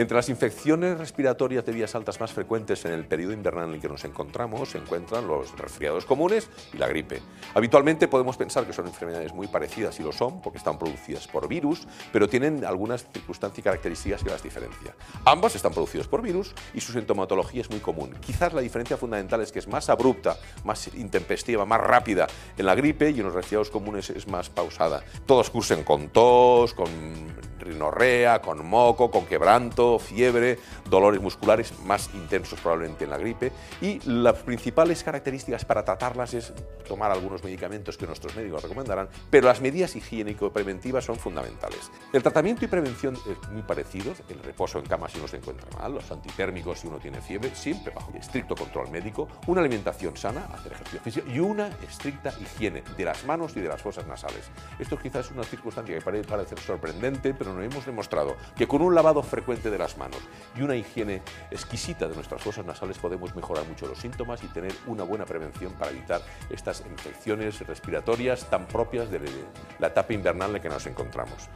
Entre las infecciones respiratorias de vías altas más frecuentes en el periodo invernal en el que nos encontramos se encuentran los resfriados comunes y la gripe. Habitualmente podemos pensar que son enfermedades muy parecidas y lo son porque están producidas por virus, pero tienen algunas circunstancias y características que las diferencian. Ambas están producidas por virus y su sintomatología es muy común. Quizás la diferencia fundamental es que es más abrupta, más intempestiva, más rápida en la gripe y en los resfriados comunes es más pausada. Todos cursen con tos, con rinorrea, con moco, con quebranto, fiebre, dolores musculares más intensos probablemente en la gripe y las principales características para tratarlas es tomar algunos medicamentos que nuestros médicos recomendarán, pero las medidas higiénico-preventivas son fundamentales. El tratamiento y prevención es muy parecido, el reposo en cama si uno se encuentra mal, los antitérmicos si uno tiene fiebre, siempre bajo estricto control médico, una alimentación sana, hacer ejercicio físico y una estricta higiene de las manos y de las fosas nasales. Esto quizás es una circunstancia que parece parecer sorprendente, pero hemos demostrado que con un lavado frecuente de las manos y una higiene exquisita de nuestras fosas nasales podemos mejorar mucho los síntomas y tener una buena prevención para evitar estas infecciones respiratorias tan propias de la etapa invernal en la que nos encontramos.